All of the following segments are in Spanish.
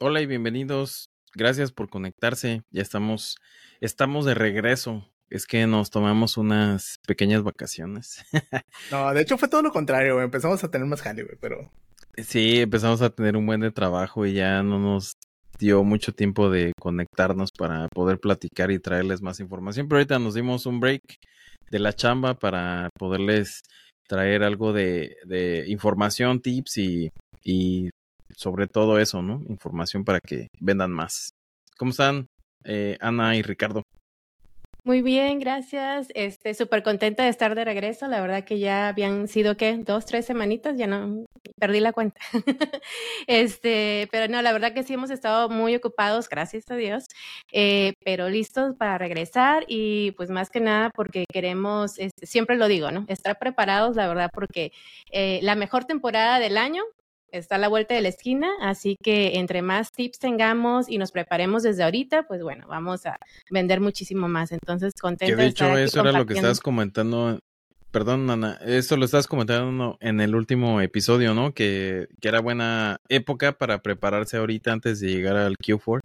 Hola y bienvenidos. Gracias por conectarse. Ya estamos, estamos de regreso. Es que nos tomamos unas pequeñas vacaciones. no, de hecho fue todo lo contrario, Empezamos a tener más jale, güey, pero. Sí, empezamos a tener un buen de trabajo y ya no nos dio mucho tiempo de conectarnos para poder platicar y traerles más información. Pero ahorita nos dimos un break de la chamba para poderles traer algo de, de información, tips y, y sobre todo eso, ¿no? Información para que vendan más. ¿Cómo están, eh, Ana y Ricardo? Muy bien, gracias. Este, súper contenta de estar de regreso. La verdad que ya habían sido, ¿qué? Dos, tres semanitas, ya no, perdí la cuenta. este, pero no, la verdad que sí hemos estado muy ocupados, gracias a Dios, eh, pero listos para regresar y pues más que nada porque queremos, este, siempre lo digo, ¿no? Estar preparados, la verdad, porque eh, la mejor temporada del año está a la vuelta de la esquina, así que entre más tips tengamos y nos preparemos desde ahorita, pues bueno, vamos a vender muchísimo más. Entonces, contento. Que de hecho, eso era lo que estabas comentando. Perdón, Ana, esto lo estás comentando en el último episodio, ¿no? Que, que era buena época para prepararse ahorita antes de llegar al Q4.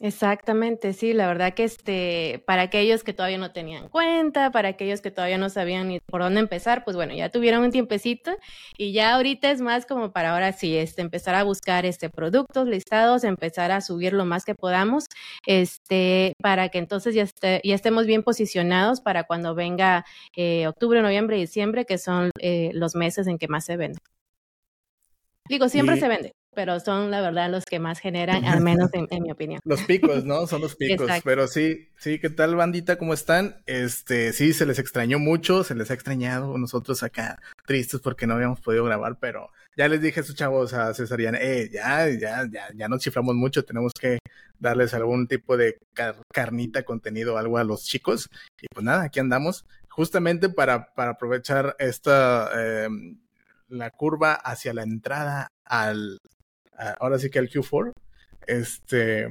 Exactamente, sí, la verdad que este, para aquellos que todavía no tenían cuenta, para aquellos que todavía no sabían ni por dónde empezar, pues bueno, ya tuvieron un tiempecito y ya ahorita es más como para ahora sí, este, empezar a buscar este productos listados, empezar a subir lo más que podamos, este, para que entonces ya, esté, ya estemos bien posicionados para cuando venga eh, octubre, noviembre, diciembre, que son eh, los meses en que más se vende. Digo, siempre se vende pero son la verdad los que más generan, al menos en, mi opinión. Los picos, ¿no? Son los picos. Pero sí, sí, ¿qué tal, bandita? ¿Cómo están? Este, sí, se les extrañó mucho, se les ha extrañado. Nosotros acá tristes porque no habíamos podido grabar, pero ya les dije a sus chavos a Cesariana, eh, ya, ya, ya, ya nos chiflamos mucho, tenemos que darles algún tipo de carnita, contenido, algo a los chicos. Y pues nada, aquí andamos, justamente para, para aprovechar esta, eh, la curva hacia la entrada al, ahora sí que al Q4. Este,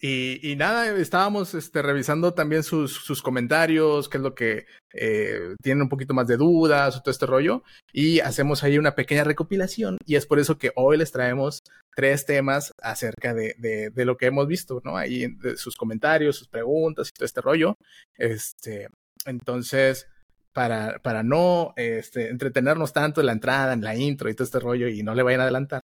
y, y, nada, estábamos este, revisando también sus, sus, comentarios, qué es lo que eh, tienen un poquito más de dudas o todo este rollo. Y hacemos ahí una pequeña recopilación. Y es por eso que hoy les traemos tres temas acerca de, de, de lo que hemos visto, ¿no? Ahí sus comentarios, sus preguntas y todo este rollo. Este, entonces, para, para no este, entretenernos tanto en la entrada, en la intro y todo este rollo y no le vayan a adelantar,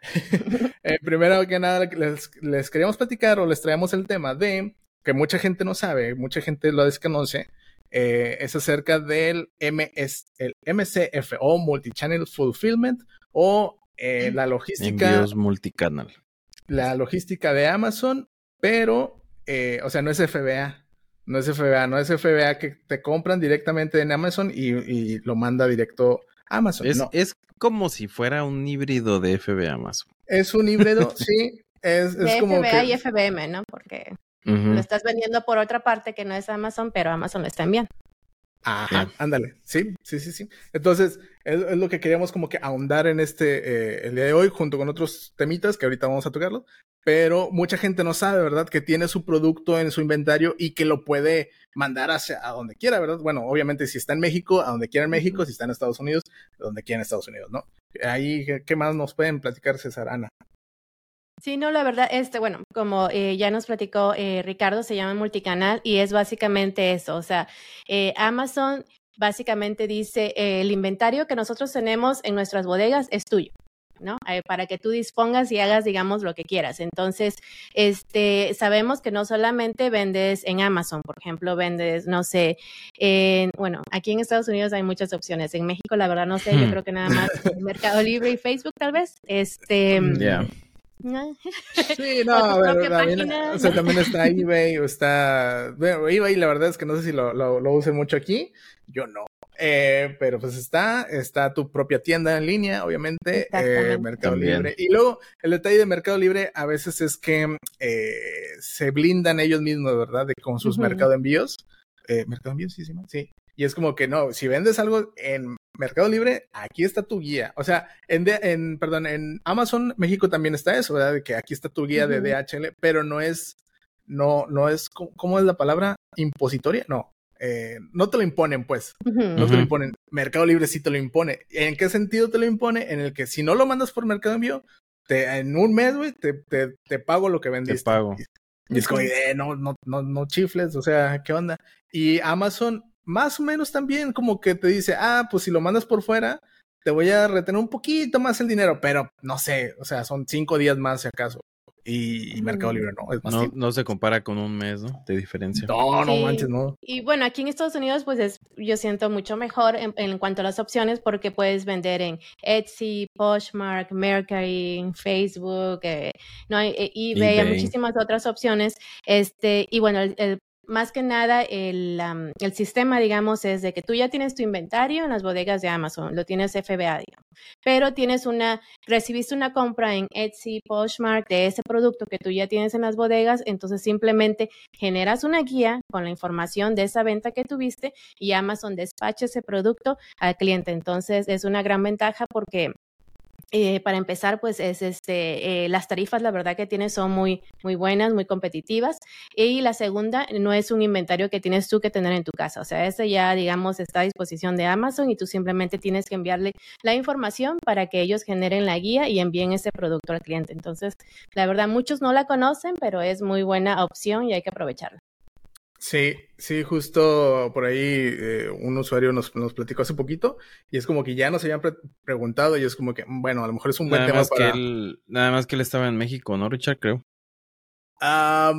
eh, primero que nada, les, les, queríamos platicar o les traemos el tema de que mucha gente no sabe, mucha gente lo desconoce, eh, es acerca del MS, el MCF o Multichannel Fulfillment o eh, la logística. Envíos multicanal. La logística de Amazon, pero, o sea, no es FBA. No es FBA, no es FBA que te compran directamente en Amazon y, y lo manda directo Amazon. Es, no. es como si fuera un híbrido de FBA Amazon. Es un híbrido, sí. Es, es de como FBA que... y FBM, ¿no? Porque uh -huh. lo estás vendiendo por otra parte que no es Amazon, pero Amazon lo está enviando. Ajá, ándale, sí, sí, sí, sí. Entonces, es, es, lo que queríamos como que ahondar en este, eh, el día de hoy, junto con otros temitas que ahorita vamos a tocarlo, pero mucha gente no sabe, ¿verdad? Que tiene su producto en su inventario y que lo puede mandar hacia a donde quiera, ¿verdad? Bueno, obviamente si está en México, a donde quiera en México, si está en Estados Unidos, a donde quiera en Estados Unidos, ¿no? Ahí, ¿qué más nos pueden platicar, César Ana? Sí, no, la verdad, este, bueno, como eh, ya nos platicó eh, Ricardo, se llama multicanal y es básicamente eso, o sea, eh, Amazon básicamente dice, el inventario que nosotros tenemos en nuestras bodegas es tuyo. ¿no? Eh, para que tú dispongas y hagas, digamos, lo que quieras. Entonces, este, sabemos que no solamente vendes en Amazon, por ejemplo, vendes, no sé, en, bueno, aquí en Estados Unidos hay muchas opciones. En México, la verdad, no sé, yo creo que nada más Mercado Libre y Facebook, tal vez. Este. Yeah. ¿no? Sí, no, a ver, también, o sea, también está eBay o está... Bueno, eBay la verdad es que no sé si lo, lo, lo use mucho aquí, yo no. Eh, pero pues está, está tu propia tienda en línea, obviamente, eh, Mercado También. Libre. Y luego, el detalle de Mercado Libre a veces es que eh, se blindan ellos mismos, ¿verdad? De con sus uh -huh. mercado envíos. mercado envíos, sí, sí, sí. Y es como que no, si vendes algo en Mercado Libre, aquí está tu guía. O sea, en, de, en perdón, en Amazon México también está eso, ¿verdad? De que aquí está tu guía uh -huh. de DHL, pero no es, no, no es, ¿cómo es la palabra? Impositoria, no. Eh, no te lo imponen, pues. Uh -huh. No te lo imponen. Mercado Libre sí te lo impone. ¿En qué sentido te lo impone? En el que si no lo mandas por Mercado Envío, te, en un mes, güey, te, te, te, pago lo que vendiste. Te pago. Y es como, eh, no, no, no, no chifles, o sea, ¿qué onda? Y Amazon, más o menos también, como que te dice, ah, pues si lo mandas por fuera, te voy a retener un poquito más el dinero, pero no sé, o sea, son cinco días más si acaso y, Mercado Libre no. Es no, no, se compara con un mes, ¿no? De diferencia. No, no manches, no. Y bueno, aquí en Estados Unidos, pues es, yo siento mucho mejor en, cuanto a las opciones porque puedes vender en Etsy, Poshmark, Mercari, Facebook, eh, no hay eh, eBay, hay muchísimas otras opciones. Este, y bueno, el, más que nada el, el, sistema, digamos, es de que tú ya tienes tu inventario en las bodegas de Amazon, lo tienes FBA, digamos, pero tienes una, recibiste una compra en Etsy, Poshmark de ese producto que tú ya tienes en las bodegas, entonces simplemente generas una guía con la información de esa venta que tuviste y Amazon despacha ese producto al cliente. Entonces es una gran ventaja porque eh, para empezar, pues es este, eh, las tarifas, la verdad que tiene son muy, muy buenas, muy competitivas. Y la segunda, no es un inventario que tienes tú que tener en tu casa. O sea, ese ya, digamos, está a disposición de Amazon y tú simplemente tienes que enviarle la información para que ellos generen la guía y envíen ese producto al cliente. Entonces, la verdad, muchos no la conocen, pero es muy buena opción y hay que aprovecharla. Sí, sí, justo por ahí eh, un usuario nos, nos, platicó hace poquito y es como que ya nos habían preguntado y es como que, bueno, a lo mejor es un buen tema para... Que él, nada más que él estaba en México, ¿no, Richard? Creo.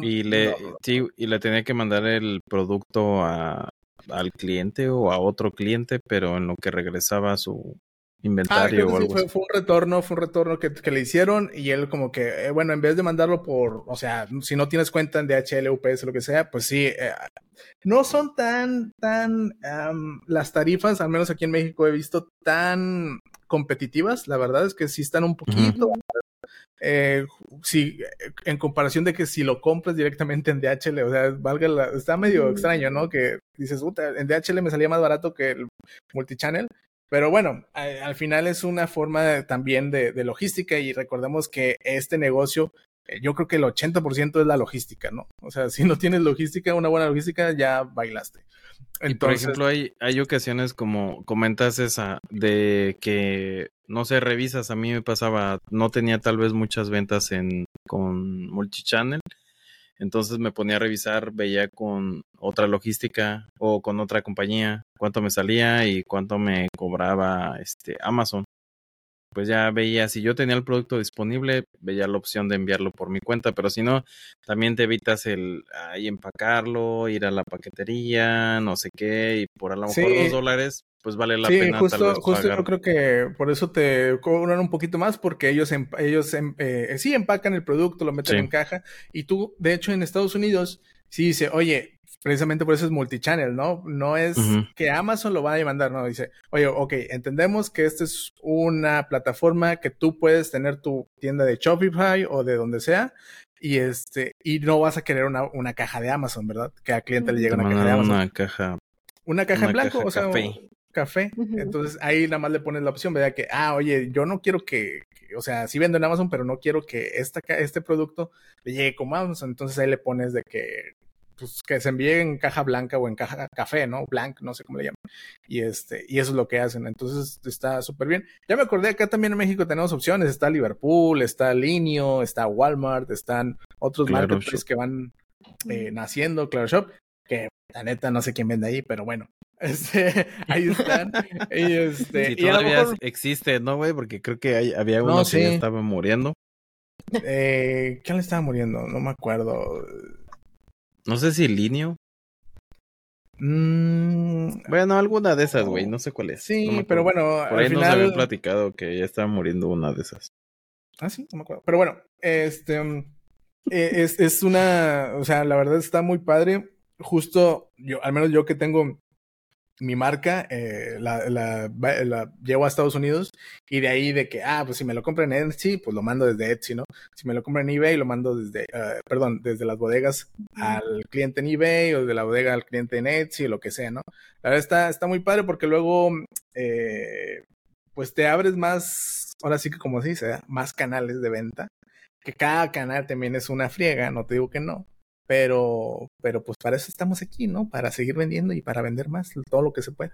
y le, sí, y le tenía que mandar el producto a, al cliente o a otro cliente, pero en lo que regresaba a su, Ah, inventario o algo fue, fue, un retorno, fue un retorno que, que le hicieron y él como que, eh, bueno, en vez de mandarlo por, o sea, si no tienes cuenta en DHL, UPS, lo que sea, pues sí, eh, no son tan, tan, las tarifas, al menos aquí en México he visto tan competitivas, la verdad es que sí están un poquito, eh, si, en comparación de que si lo compras directamente en DHL, o sea, valga la, está medio extraño, ¿no? Que dices, en DHL me salía más barato que el multichannel, pero bueno, al final es una forma también de, logística y recordemos que este negocio, eh, yo creo que el 80% es la logística, ¿no? O sea, si no tienes logística, una buena logística, ya bailaste. Entonces, y por ejemplo, hay, hay ocasiones como comentas esa de que, no sé, revisas, a mí me pasaba, no tenía tal vez muchas ventas en con multichannel entonces me ponía a revisar, veía con otra logística o con otra compañía cuánto me salía y cuánto me cobraba este Amazon. Pues ya veía, si yo tenía el producto disponible, veía la opción de enviarlo por mi cuenta, pero si no, también te evitas el ahí empacarlo, ir a la paquetería, no sé qué, y por a lo mejor dos dólares, pues vale la pena. Justo, tal vez justo yo creo que por eso te cobran un poquito más, porque ellos, em, ellos em, eh, sí empacan el producto, lo meten en caja, y tú, de hecho, en Estados Unidos, sí dice, oye, precisamente por eso es multichannel, ¿no? No es que Amazon lo vaya a mandar, no, dice, oye, ok, entendemos que esta es una plataforma que tú puedes tener tu tienda de Shopify o de donde sea, y este, y no vas a querer una, una caja de Amazon, ¿verdad? Que al cliente le llega una caja de Amazon. Una caja. Una caja en blanco, o sea, café. Entonces ahí nada más le pones la opción, ¿verdad? Que, ah, oye, yo no quiero que, o sea, sí vendo en Amazon, pero no quiero que esta, este producto le llegue como Amazon. Entonces ahí le pones de que, pues, que se envíe en caja blanca o en caja café, ¿no? Blank, no sé cómo le llaman. Y este, y eso es lo que hacen. Entonces está súper bien. Ya me acordé, acá también en México tenemos opciones. Está Liverpool, está Linio, está Walmart, están otros marketplaces que van eh, naciendo, Claro Shop, que la neta no sé quién vende ahí, pero bueno, este, ahí están. y este, todavía existe, ¿no, güey? Porque creo que hay, había uno que ya estaba muriendo. Eh, ¿Quién le estaba muriendo? No me acuerdo. No sé si Linio. Mm, bueno, alguna de esas, güey. No sé cuál es. Sí, pero bueno. Por ahí nos habían platicado que ya estaba muriendo una de esas. Ah, sí, no me acuerdo. Pero bueno, este. Mm, eh, es, es una. O sea, la verdad está muy padre. Justo, yo, al menos yo que tengo mi marca eh, la, la, la, llevo a Estados Unidos y de ahí de que, ah, pues si me lo compran en Etsy, pues lo mando desde Etsy, ¿no? Si me lo compran en eBay, lo mando desde, uh, perdón, desde las bodegas al cliente en eBay o de la bodega al cliente en Etsy o lo que sea, ¿no? La verdad está, está muy padre porque luego, eh, pues te abres más, ahora sí que como se dice, más canales de venta, que cada canal también es una friega, no te digo que no, pero, pero pues para eso estamos aquí, ¿no? Para seguir vendiendo y para vender más, todo lo que se pueda.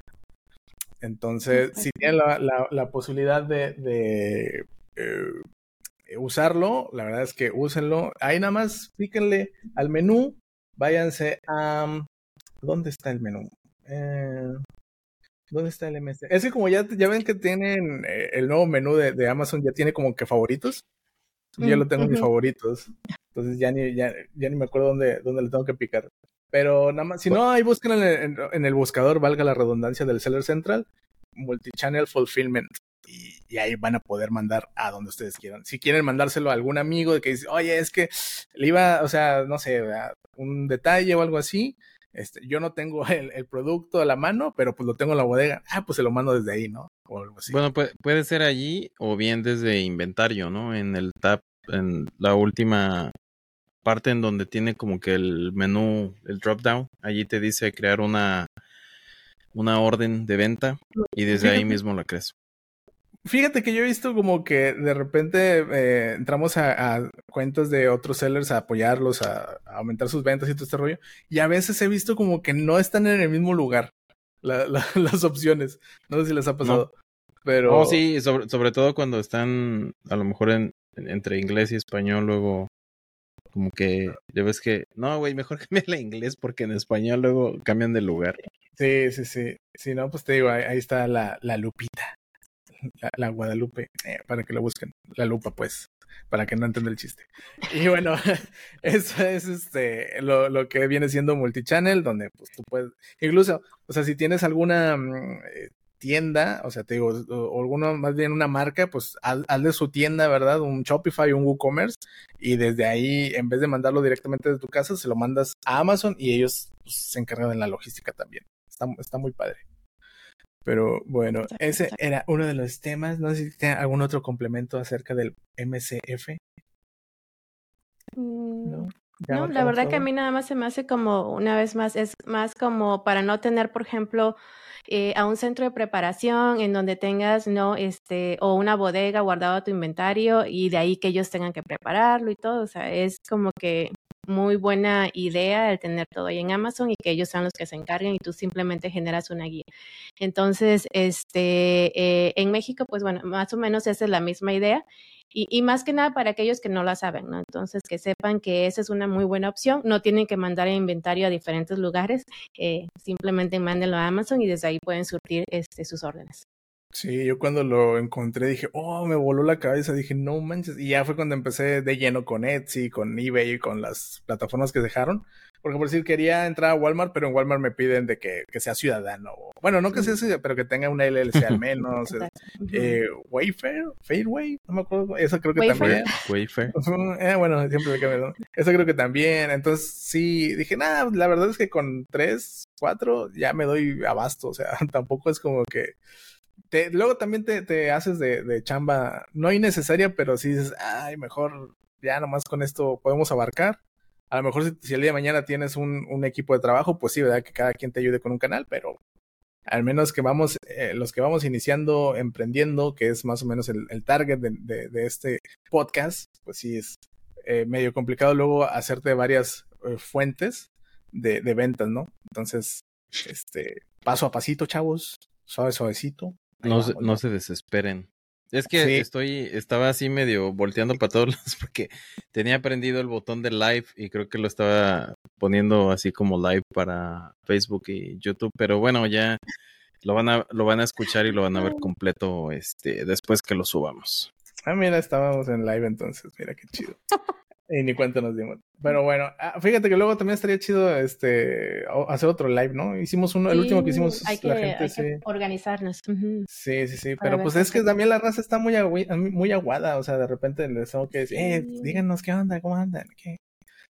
Entonces, si tienen la, la, posibilidad de, de eh, usarlo, la verdad es que úsenlo. Ahí nada más píquenle al menú, váyanse a... ¿Dónde está el menú? Eh, ¿Dónde está el MS? Es que como ya, ya ven que tienen eh, el nuevo menú de, Amazon, ya tiene como que favoritos. Yo ya lo tengo en mis favoritos. Entonces ya ni, ya, ya ni me acuerdo dónde, dónde le tengo que picar. Pero nada más, si no, ahí busquen en, en, el buscador, valga la redundancia del Seller Central, Multichannel Fulfillment. Y, y, ahí van a poder mandar a donde ustedes quieran. Si quieren mandárselo a algún amigo que dice, oye, es que le iba, o sea, no sé, un detalle o algo así, este, yo no tengo el, producto a la mano, pero pues lo tengo en la bodega. Ah, pues se lo mando desde ahí, ¿no? O algo así. Bueno, puede, puede ser allí o bien desde inventario, ¿no? En el tab, en la última parte en donde tiene como que el menú, el drop down, allí te dice crear una, una orden de venta y desde ahí mismo la crees. Fíjate que yo he visto como que de repente eh, entramos a, cuentas de otros sellers a apoyarlos, a, aumentar sus ventas y todo este rollo. Y a veces he visto como que no están en el mismo lugar las opciones. No sé si les ha pasado. Pero. Oh, sí, sobre, sobre todo cuando están a lo mejor en, entre inglés y español, luego como que ya ves que, no, güey, mejor la inglés porque en español luego cambian de lugar. Sí, sí, sí. Si no, pues te digo, ahí, está la, la lupita la, Guadalupe, eh, para que lo busquen. La lupa, pues, para que no entienda el chiste. Y bueno, eso es este lo, lo, que viene siendo multichannel, donde pues tú puedes, incluso, o sea, si tienes alguna mm, eh, tienda, o sea, te digo, o, alguno, más bien una marca, pues hazle su tienda, ¿verdad? Un Shopify, un WooCommerce, y desde ahí, en vez de mandarlo directamente de tu casa, se lo mandas a Amazon y ellos pues, se encargan de la logística también. Está, está muy padre. Pero bueno, ese era uno de los temas. No sé si tiene algún otro complemento acerca del MCF. Mm, no, no la verdad que a mí nada más se me hace como, una vez más, es más como para no tener, por ejemplo, eh, a un centro de preparación en donde tengas, no, este, o una bodega guardado tu inventario y de ahí que ellos tengan que prepararlo y todo. O sea, es como que muy buena idea el tener todo ahí en Amazon y que ellos sean los que se encarguen y tú simplemente generas una guía. Entonces, este, eh, en México, pues bueno, más o menos esa es la misma idea. Y, más que nada para aquellos que no la saben, ¿no? Entonces, que sepan que esa es una muy buena opción. No tienen que mandar el inventario a diferentes lugares, eh, simplemente mándenlo a Amazon y desde ahí pueden surtir este, sus órdenes. Sí, yo cuando lo encontré dije, oh, me voló la cabeza, dije, no manches. Y ya fue cuando empecé de lleno con Etsy, con eBay, y con las plataformas que dejaron. Porque por decir, quería entrar a Walmart, pero en Walmart me piden de que, que sea ciudadano. Bueno, no que sea ciudadano, pero que tenga una LLC al menos. eh, Wayfair, Fairway, no me acuerdo. Eso creo que también. Wayfair. eh, bueno, siempre me quedo. Eso creo que también. Entonces, sí, dije, nada, la verdad es que con tres, cuatro, ya me doy abasto. O sea, tampoco es como que luego también te, haces de, chamba, no innecesaria, pero si dices, ay, mejor ya nomás con esto podemos abarcar. A lo mejor si, el día de mañana tienes un, equipo de trabajo, pues sí, ¿verdad? Que cada quien te ayude con un canal, pero al menos que vamos, eh, los que vamos iniciando, emprendiendo, que es más o menos el, target de, este podcast, pues sí es eh, medio complicado luego hacerte varias eh, fuentes de, ventas, ¿no? Entonces, este, paso a pasito, chavos, suave, suavecito, no, no se desesperen. Es que estoy, estaba así medio volteando para todos lados porque tenía prendido el botón de live y creo que lo estaba poniendo así como live para Facebook y YouTube, pero bueno, ya lo van a, lo van a escuchar y lo van a ver completo este después que lo subamos. Ah, mira, estábamos en live entonces, mira qué chido. Y ni cuenta nos dimos. Pero bueno, ah, fíjate que luego también estaría chido este hacer otro live, ¿no? Hicimos uno, el último que hicimos hay que, la gente, sí. organizarnos. Sí, sí, sí. Pero pues es que también la raza está muy, muy aguada. O sea, de repente les tengo que decir, eh, díganos qué onda, cómo andan, qué.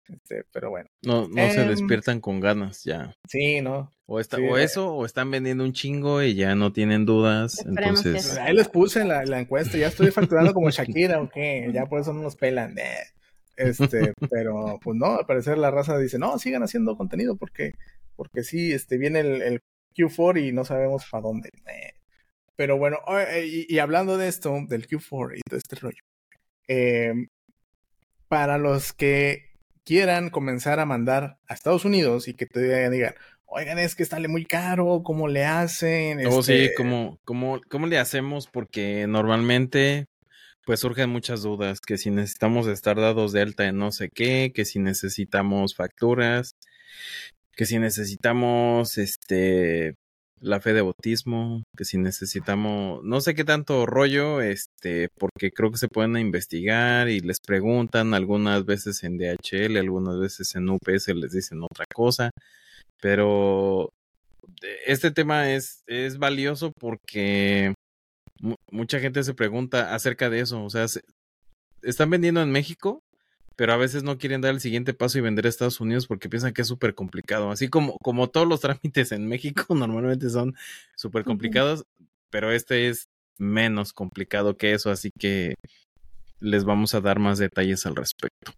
Este, pero bueno. No, no se em, despiertan con ganas ya. Sí, ¿no? O, está, o eso, o están vendiendo un chingo y ya no tienen dudas. entonces. Ahí les puse la, la encuesta, ya estoy facturando como Shakira, ¿o qué? Ya por eso no nos pelan. Eh. Este, pero pues no, al parecer la raza dice, no, sigan haciendo contenido porque, porque sí, este, viene el, Q4 y no sabemos para dónde. Eh, pero bueno, y, y, hablando de esto, del Q4 y de este rollo, em, para los que quieran comenzar a mandar a Estados Unidos y que te digan, oigan, es que sale muy caro, ¿cómo le hacen? Oh, sí, ¿cómo, cómo, ¿cómo le hacemos? Porque normalmente pues surgen muchas dudas, que si necesitamos estar dados de alta en no sé qué, que si necesitamos facturas, que si necesitamos este la fe de bautismo, que si necesitamos, no sé qué tanto rollo, este, porque creo que se pueden investigar y les preguntan algunas veces en DHL, algunas veces en UPS les dicen otra cosa, pero este tema es, es valioso porque mucha gente se pregunta acerca de eso, o sea, ¿están vendiendo en México? pero a veces no quieren dar el siguiente paso y vender a Estados Unidos porque piensan que es súper complicado. Así como, como todos los trámites en México normalmente son súper complicados, pero este es menos complicado que eso, así que les vamos a dar más detalles al respecto.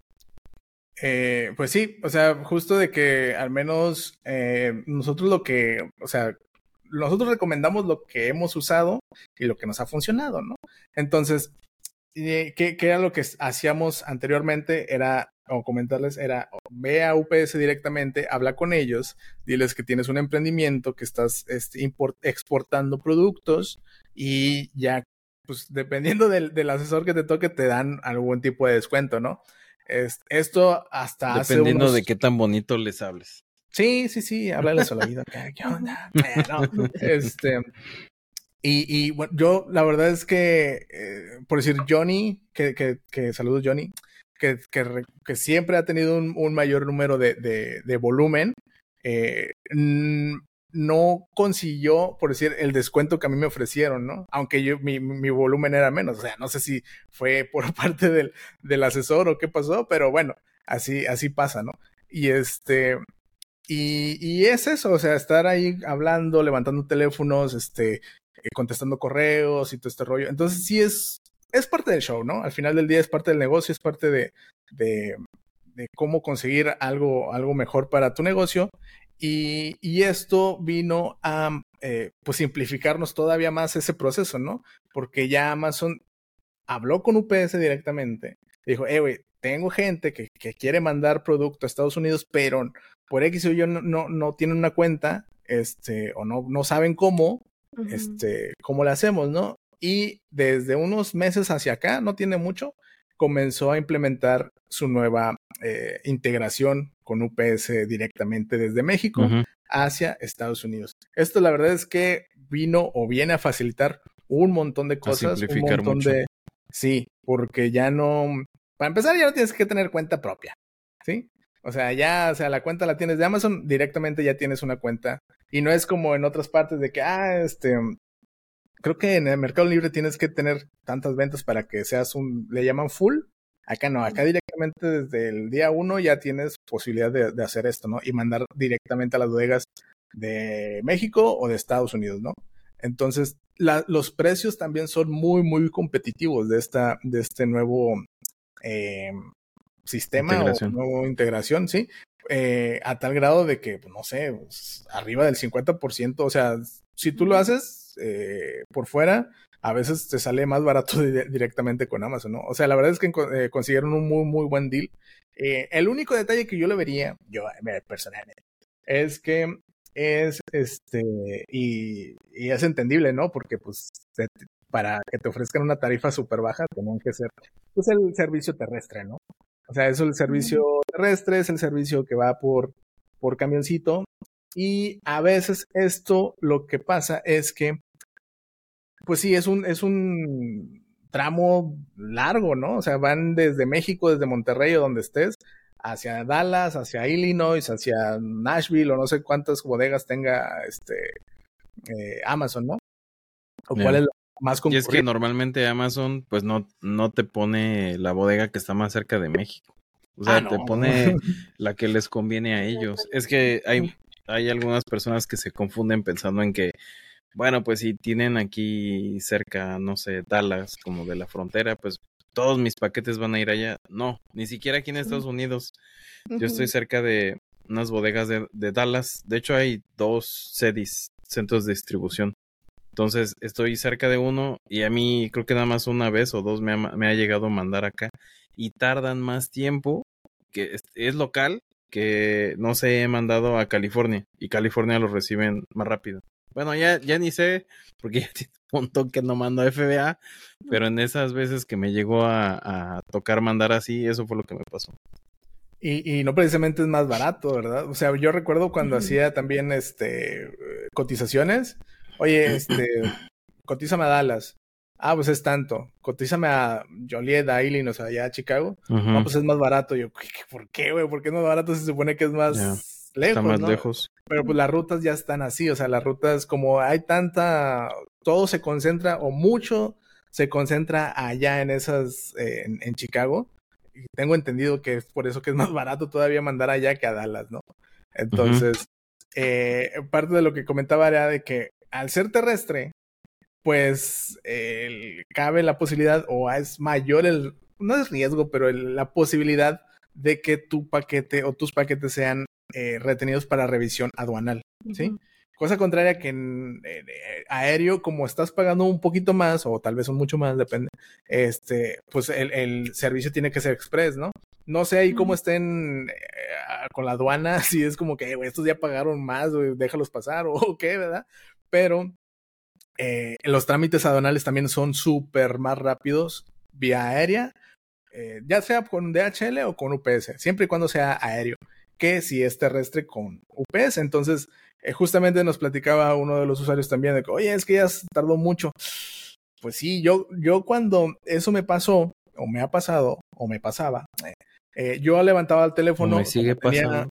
Eh, pues sí, o sea, justo de que al menos eh, nosotros lo que, o sea, nosotros recomendamos lo que hemos usado y lo que nos ha funcionado, ¿no? Entonces, ¿qué, era lo que hacíamos anteriormente? Era, o comentarles, era ve a UPS directamente, habla con ellos, diles que tienes un emprendimiento, que estás este, exportando productos y ya, pues dependiendo del, del, asesor que te toque, te dan algún tipo de descuento, ¿no? esto hasta Dependiendo de qué tan bonito les hables. Sí, sí, sí, háblales al oído. ¿Qué onda? este, y, bueno, yo la verdad es que, eh, por decir Johnny, que, que, que saludos Johnny, que, que, que, siempre ha tenido un, un mayor número de, de, de volumen, eh, no consiguió, por decir, el descuento que a mí me ofrecieron, ¿no? Aunque yo, mi, mi volumen era menos, o sea, no sé si fue por parte del, del asesor o qué pasó, pero bueno, así, así pasa, ¿no? Y este, y, y, es eso, o sea, estar ahí hablando, levantando teléfonos, este, eh, contestando correos y todo este rollo. Entonces sí es, es parte del show, ¿no? Al final del día es parte del negocio, es parte de, de, de cómo conseguir algo, algo mejor para tu negocio. Y, y esto vino a eh, pues simplificarnos todavía más ese proceso, ¿no? Porque ya Amazon habló con UPS directamente. Dijo, eh, güey, tengo gente que, que, quiere mandar producto a Estados Unidos, pero por X o Y no, no, no tienen una cuenta, este, o no, no saben cómo, este, cómo le hacemos, ¿no? Y desde unos meses hacia acá, no tiene mucho, comenzó a implementar su nueva eh, integración con UPS directamente desde México hacia Estados Unidos. Esto la verdad es que vino o viene a facilitar un montón de cosas, un montón de sí, porque ya no para empezar ya no tienes que tener cuenta propia, ¿sí? O sea, ya, o sea, la cuenta la tienes de Amazon, directamente ya tienes una cuenta. Y no es como en otras partes de que, ah, este, creo que en el Mercado Libre tienes que tener tantas ventas para que seas un, le llaman full. Acá no, acá directamente desde el día uno ya tienes posibilidad de, hacer esto, ¿no? Y mandar directamente a las bodegas de México o de Estados Unidos, ¿no? Entonces, los precios también son muy, muy competitivos de esta, de este nuevo eh, sistema integración. o nueva integración, ¿sí? Eh, a tal grado de que, pues, no sé, pues, arriba del 50%, o sea, si tú lo haces eh, por fuera, a veces te sale más barato directamente con Amazon, ¿no? O sea, la verdad es que eh, consiguieron un muy, muy buen deal. el único detalle que yo le vería, yo personalmente, es que es, este, y, y es entendible, ¿no? Porque, pues, para que te ofrezcan una tarifa súper baja, tienen que ser, pues, el servicio terrestre, ¿no? O sea, es el servicio terrestre, es el servicio que va por, por camioncito. Y a veces esto lo que pasa es que, pues sí, es un, es un tramo largo, ¿no? O sea, van desde México, desde Monterrey o donde estés, hacia Dallas, hacia Illinois, hacia Nashville o no sé cuántas bodegas tenga este eh, Amazon, ¿no? O cuál es más Y es que normalmente Amazon pues no, no te pone la bodega que está más cerca de México. O sea, ah, te pone la que les conviene a ellos. Es que hay, hay algunas personas que se confunden pensando en que, bueno, pues si tienen aquí cerca, no sé, Dallas, como de la frontera, pues todos mis paquetes van a ir allá. No, ni siquiera aquí en Estados Unidos. Yo estoy cerca de unas bodegas de, de Dallas. De hecho, hay dos CEDIS, centros de distribución. Entonces estoy cerca de uno y a mí creo que nada más una vez o dos me ha, llegado a mandar acá y tardan más tiempo que es, local que no se he mandado a California y California lo reciben más rápido. Bueno, ya, ya ni sé, porque ya tiene un montón que no mando a FBA, pero en esas veces que me llegó a, tocar mandar así, eso fue lo que me pasó. Y, y, no precisamente es más barato, ¿verdad? O sea, yo recuerdo cuando hacía también este cotizaciones. Oye, este, cotízame a Dallas. Ah, pues es tanto. Cotízame a Joliet, a sea, allá a Chicago. No, pues es más barato. Yo, ¿por qué, güey? ¿Por qué es más barato? Se supone que es más lejos. Está más lejos. Pero pues las rutas ya están así. O sea, las rutas, como hay tanta. Todo se concentra, o mucho se concentra allá en esas. en, Chicago. Y tengo entendido que es por eso que es más barato todavía mandar allá que a Dallas, ¿no? Entonces, eh, parte de lo que comentaba era de que al ser terrestre, pues cabe la posibilidad o es mayor el, no es riesgo, pero la posibilidad de que tu paquete o tus paquetes sean eh, retenidos para revisión aduanal, ¿sí? Cosa contraria que en, eh, aéreo, como estás pagando un poquito más, o tal vez un mucho más, depende, este, pues el, servicio tiene que ser express, ¿no? No sé ahí cómo estén eh, con la aduana, si es como que, estos ya pagaron más, déjalos pasar, o qué, ¿verdad? Pero eh, los trámites aduanales también son súper más rápidos vía aérea, eh, ya sea con DHL o con UPS, siempre y cuando sea aéreo, que si es terrestre con UPS. Entonces, eh, justamente nos platicaba uno de los usuarios también de que, oye, es que ya tardó mucho. Pues sí, yo, yo cuando eso me pasó, o me ha pasado, o me pasaba, yo levantaba el teléfono. me sigue pasando.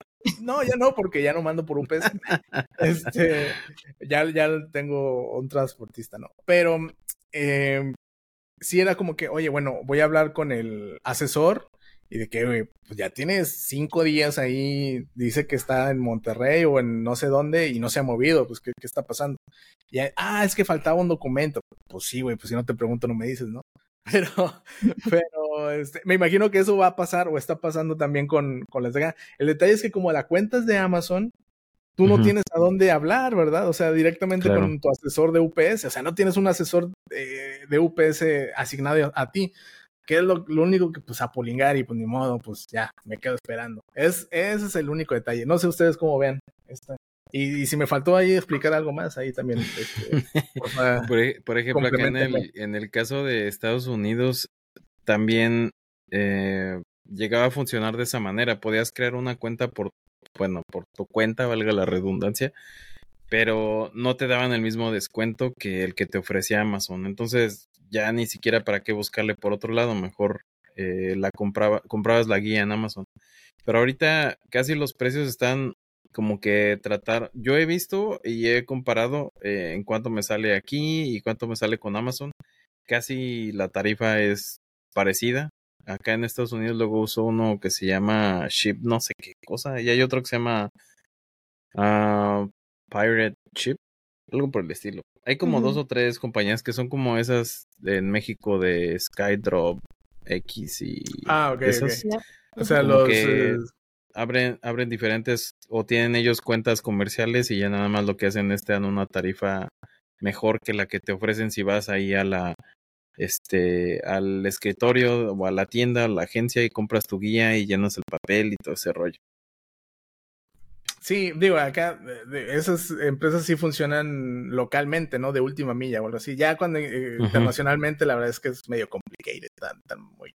No, ya no, porque ya no mando por un pez. este, ya, ya tengo un transportista, ¿no? Pero eh, sí era como que, oye, bueno, voy a hablar con el asesor y de que, pues ya tienes cinco días ahí, dice que está en Monterrey o en no sé dónde y no se ha movido, pues, ¿qué, qué está pasando? Y, ah, es que faltaba un documento. Pues sí, güey, pues si no te pregunto, no me dices, ¿no? Pero, pero este, me imagino que eso va a pasar o está pasando también con, con las de El detalle es que como la cuenta es de Amazon, tú no tienes a dónde hablar, ¿verdad? O sea, directamente con tu asesor de UPS. O sea, no tienes un asesor de, de UPS asignado a, ti. Que es lo, lo, único que, pues, a polingar y pues ni modo, pues ya, me quedo esperando. Es, ese es el único detalle. No sé ustedes cómo vean esta, y, si me faltó ahí explicar algo más, ahí también. Este, por, ejemplo, acá en el, en el caso de Estados Unidos, también eh, llegaba a funcionar de esa manera. Podías crear una cuenta por, bueno, por tu cuenta, valga la redundancia, pero no te daban el mismo descuento que el que te ofrecía Amazon. Entonces, ya ni siquiera para qué buscarle por otro lado, mejor eh, la compraba, comprabas la guía en Amazon. Pero ahorita casi los precios están como que tratar, yo he visto y he comparado eh, en cuánto me sale aquí y cuánto me sale con Amazon. Casi la tarifa es parecida. Acá en Estados Unidos luego uso uno que se llama Ship, no sé qué cosa, y hay otro que se llama uh, Pirate Ship, algo por el estilo. Hay como dos o tres compañías que son como esas en México de Skydrop X y ah, okay, esas. O sea, los abren, abren diferentes o tienen ellos cuentas comerciales y ya nada más lo que hacen es te dan una tarifa mejor que la que te ofrecen si vas ahí a la este al escritorio o a la tienda, a la agencia y compras tu guía y llenas el papel y todo ese rollo. Sí, digo, acá esas empresas sí funcionan localmente, ¿no? De última milla o algo así. Ya cuando eh, internacionalmente la verdad es que es medio complicado, tan, tan muy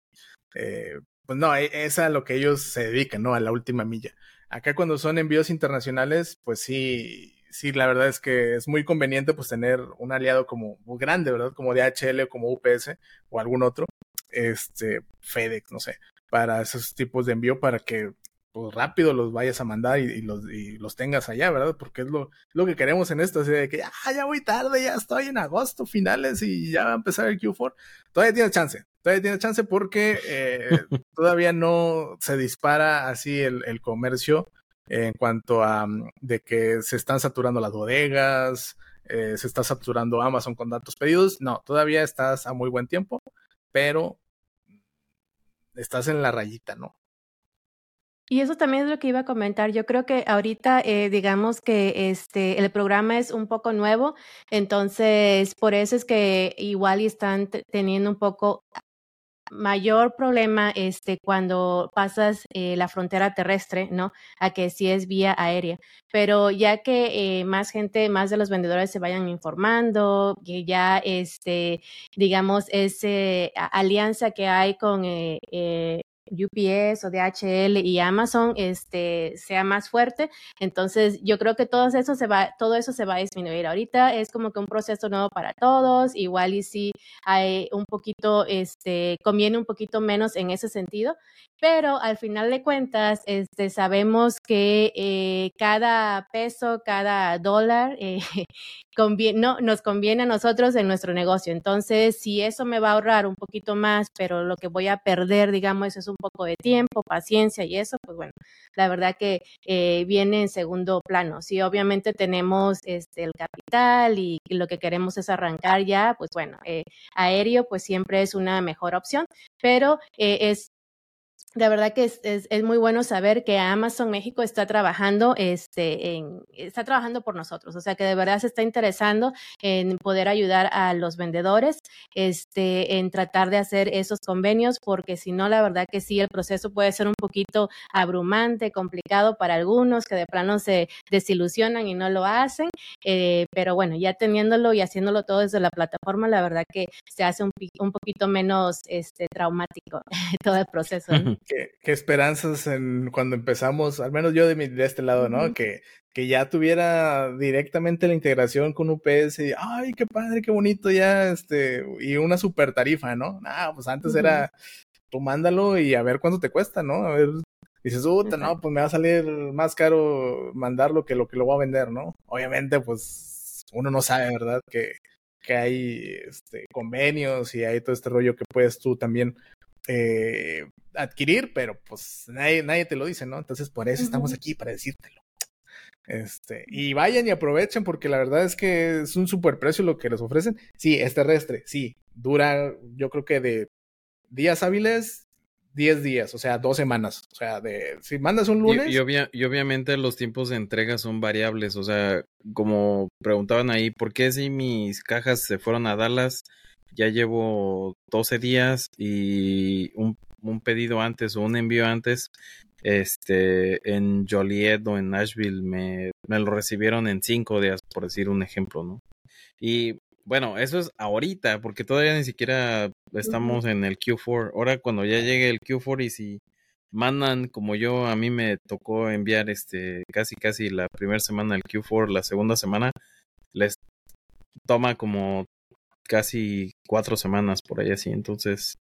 eh, pues no, e, es a lo que ellos se dedican, ¿no? A la última milla. Acá cuando son envíos internacionales, pues sí, sí, la verdad es que es muy conveniente pues tener un aliado como muy grande, ¿verdad? Como DHL o como UPS o algún otro, este, FedEx, no sé, para esos tipos de envío para que pues rápido los vayas a mandar y, los, y los tengas allá, ¿verdad? Porque es lo, lo que queremos en esto, así de que ya, ya voy tarde, ya estoy en agosto, finales y ya va a empezar el Q4. Todavía tienes chance, todavía tienes chance porque eh, todavía no se dispara así el, el comercio en cuanto a mm, de que se están saturando las bodegas, eh, se está saturando Amazon con tantos pedidos. No, todavía estás a muy buen tiempo, pero estás en la rayita, ¿no? Y eso también es lo que iba a comentar. Yo creo que ahorita, eh, digamos que este, el programa es un poco nuevo, entonces por eso es que igual están teniendo un poco mayor problema este, cuando pasas eh, la frontera terrestre, ¿no? A que si es vía aérea. Pero ya que eh, más gente, más de los vendedores se vayan informando, que ya, este, digamos, esa alianza que hay con UPS o DHL y Amazon este, sea más fuerte. Entonces, yo creo que todo eso se va, todo eso se va a disminuir. Ahorita es como que un proceso nuevo para todos, igual y si hay un poquito, este, conviene un poquito menos en ese sentido, pero al final de cuentas, este, sabemos que eh, cada peso, cada dólar eh, no, nos conviene a nosotros en nuestro negocio. Entonces, si eso me va a ahorrar un poquito más, pero lo que voy a perder, digamos, es un poco de tiempo, paciencia y eso, pues bueno, la verdad que eh, viene en segundo plano. Si obviamente tenemos este, el capital y, lo que queremos es arrancar ya, pues bueno, aéreo pues siempre es una mejor opción, pero es de verdad que es, es, muy bueno saber que Amazon México está trabajando, este, en, está trabajando por nosotros, o sea que de verdad se está interesando en poder ayudar a los vendedores, este, en tratar de hacer esos convenios, porque si no, la verdad que sí, el proceso puede ser un poquito abrumante, complicado para algunos que de plano se desilusionan y no lo hacen, eh, pero bueno, ya teniéndolo y haciéndolo todo desde la plataforma, la verdad que se hace un, un poquito menos este, traumático todo el proceso. Qué, esperanzas en cuando empezamos, al menos yo de, mi, de este lado, ¿no? que, que ya tuviera directamente la integración con UPS y, ay, qué padre, qué bonito ya, este, y una super tarifa, ¿no? Ah, pues antes era, tú mándalo y a ver cuánto te cuesta, ¿no? A ver, dices, puta, no, pues me va a salir más caro mandarlo que lo que lo voy a vender, ¿no? Obviamente, pues uno no sabe, ¿verdad? Que, que hay este, convenios y hay todo este rollo que puedes tú también eh, adquirir, pero pues nadie, nadie te lo dice, ¿no? Entonces por eso estamos aquí, para decírtelo. Este, y vayan y aprovechen porque la verdad es que es un super precio lo que les ofrecen. Sí, es terrestre, sí, dura yo creo que de días hábiles, 10 días, o sea, dos semanas. O sea, de si mandas un lunes. Y, y, obviamente los tiempos de entrega son variables, o sea, como preguntaban ahí, ¿por qué si mis cajas se fueron a Dallas? Ya llevo 12 días y un, pedido antes o un envío antes, este, en Joliet o en Nashville me, me lo recibieron en 5 días, por decir un ejemplo, ¿no? Y bueno, eso es ahorita, porque todavía ni siquiera estamos en el Q4. Ahora cuando ya llegue el Q4 y si mandan como yo, a mí me tocó enviar este casi casi la primera semana del Q4, la segunda semana, les toma como casi cuatro semanas por ahí así, entonces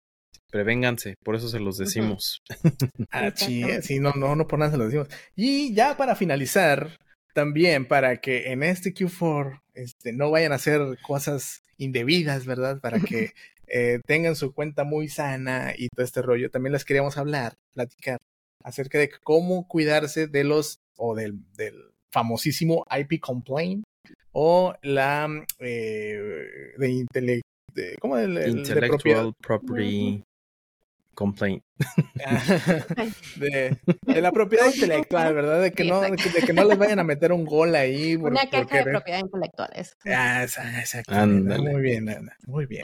prevénganse, por eso se los decimos. ah, sí, sí, no, no, no por nada se los decimos. Y ya para finalizar, también para que en este Q4 este, no vayan a hacer cosas indebidas, ¿verdad? Para que eh, tengan su cuenta muy sana y todo este rollo. También les queríamos hablar, platicar acerca de cómo cuidarse de los o del, del famosísimo IP complaint o la eh, de, intele de ¿cómo el, Intellectual Property Complaint. de, de, la propiedad intelectual, ¿verdad? De que, no, de, que no les vayan a meter un gol ahí. Una queja de propiedad intelectual. Eso. Ah, exacto. Muy bien, Ana. Muy bien.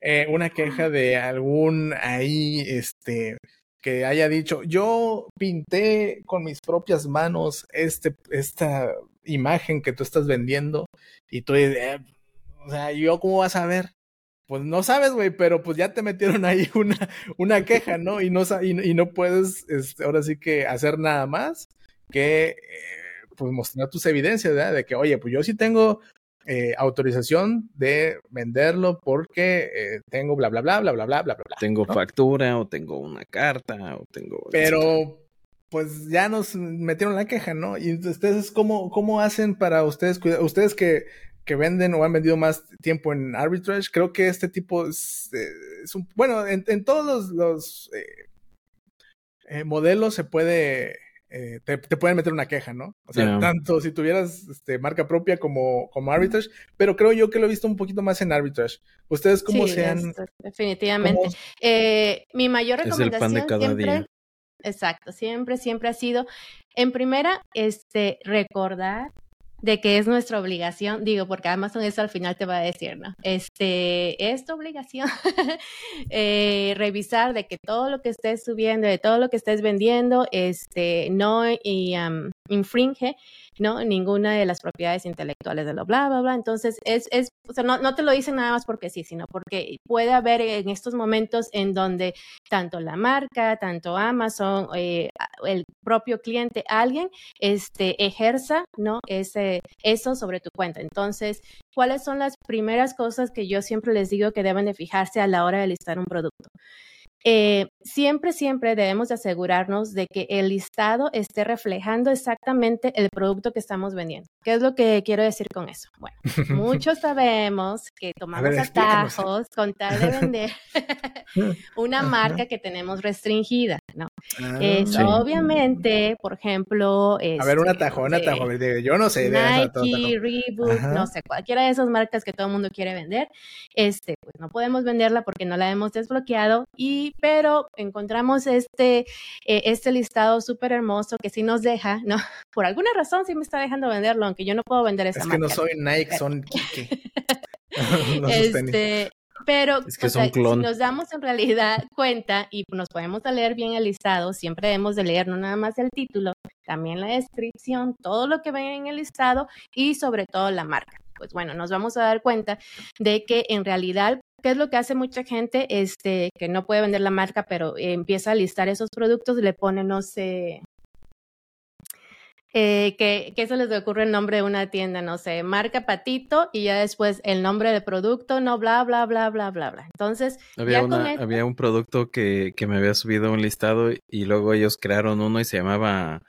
Eh, una queja de algún ahí, este, que haya dicho, yo pinté con mis propias manos este, esta imagen que tú estás vendiendo y tú dices, eh, o sea, ¿yo cómo vas a ver? Pues no sabes, güey, pero pues ya te metieron ahí una, una queja, ¿no? Y no, y, no puedes, este, ahora sí que hacer nada más que, eh, pues mostrar tus evidencias, ¿verdad? De que, oye, pues yo sí tengo eh, autorización de venderlo porque tengo bla, bla, bla, bla, bla, bla, bla, bla. Tengo factura o tengo una carta o tengo... Pero pues ya nos metieron la queja, ¿no? Y ustedes, ¿cómo, cómo hacen para ustedes cuidar? Ustedes que, que venden o han vendido más tiempo en arbitrage, creo que este tipo es, eh, un, bueno, en, en, todos los, eh, eh, modelos se puede, te, te, pueden meter una queja, ¿no? O sea, tanto si tuvieras este, marca propia como, como arbitrage, pero creo yo que lo he visto un poquito más en arbitrage. ¿Ustedes cómo se han...? definitivamente. mi mayor recomendación es el pan de cada día Exacto, siempre, siempre ha sido, en primera, este, recordar de que es nuestra obligación, digo, porque Amazon eso al final te va a decir, ¿no? Este, es tu obligación eh, revisar de que todo lo que estés subiendo, de todo lo que estés vendiendo, este, no y, infringe ¿no? Ninguna de las propiedades intelectuales de lo bla, bla, bla. Entonces, es, es o sea, no, no te lo dicen nada más porque sí, sino porque puede haber en estos momentos en donde tanto la marca, tanto Amazon, eh, el propio cliente, alguien, este, ejerza, ¿no? Ese, eso sobre tu cuenta. Entonces, ¿cuáles son las primeras cosas que yo siempre les digo que deben de fijarse a la hora de listar un producto? Eh, siempre, siempre debemos de asegurarnos de que el listado esté reflejando exactamente el producto que estamos vendiendo. ¿Qué es lo que quiero decir con eso? Bueno, muchos sabemos que tomamos atajos con tal de vender una marca que tenemos restringida, ¿no? Ah, es, Obviamente, por ejemplo... a ver, un atajo, un este, atajo. Yo no sé. Nike, Reebok, no sé, cualquiera de esas marcas que todo el mundo quiere vender, este, pues no podemos venderla porque no la hemos desbloqueado y pero encontramos este, eh, este listado súper hermoso que sí nos deja, ¿no? Por alguna razón sí me está dejando venderlo, aunque yo no puedo vender esa Es que no soy Nike, son Kike. este, pero si nos damos en realidad cuenta y nos podemos leer bien el listado, siempre debemos de leer no nada más el título, también la descripción, todo lo que ven en el listado y sobre todo la marca. Pues bueno, nos vamos a dar cuenta de que en realidad ¿Qué es lo que hace mucha gente este, que no puede vender la marca, pero empieza a listar esos productos y le pone, no sé, eh, que, que, eso les ocurre el nombre de una tienda, no sé, marca Patito y ya después el nombre de producto, no, bla, bla, bla, bla, bla, bla. Entonces, había, había un producto que, que me había subido un listado y luego ellos crearon uno y se llamaba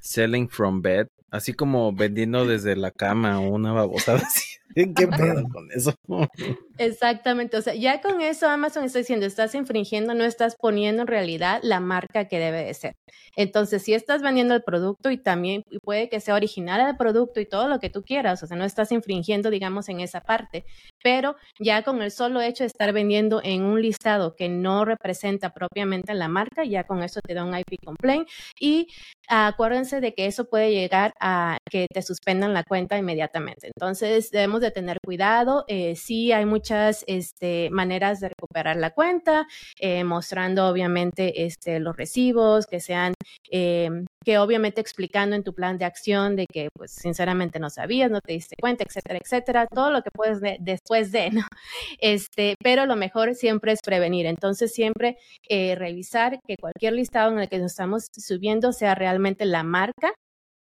Selling from Bed, así como vendiendo desde la cama o una babosada así. ¿Qué pedo con eso? Exactamente, o sea, ya con eso Amazon está diciendo, estás infringiendo, no estás poniendo en realidad la marca que debe de ser. Entonces, si estás vendiendo el producto y también puede que sea original el producto y todo lo que tú quieras, o sea, no estás infringiendo, digamos, en esa parte, pero ya con el solo hecho de estar vendiendo en un listado que no representa propiamente la marca, ya con eso te da un IP complaint y acuérdense de que eso puede llegar a que te suspendan la cuenta inmediatamente. Entonces, debemos de tener cuidado. Eh, sí, hay muchas este, maneras de recuperar la cuenta, eh, mostrando obviamente este, los recibos, que sean, eh, que obviamente explicando en tu plan de acción de que, pues, sinceramente no sabías, no te diste cuenta, etcétera, etcétera, todo lo que puedes después de, ¿no? Este, pero lo mejor siempre es prevenir. Entonces, siempre revisar que cualquier listado en el que nos estamos subiendo sea realmente la marca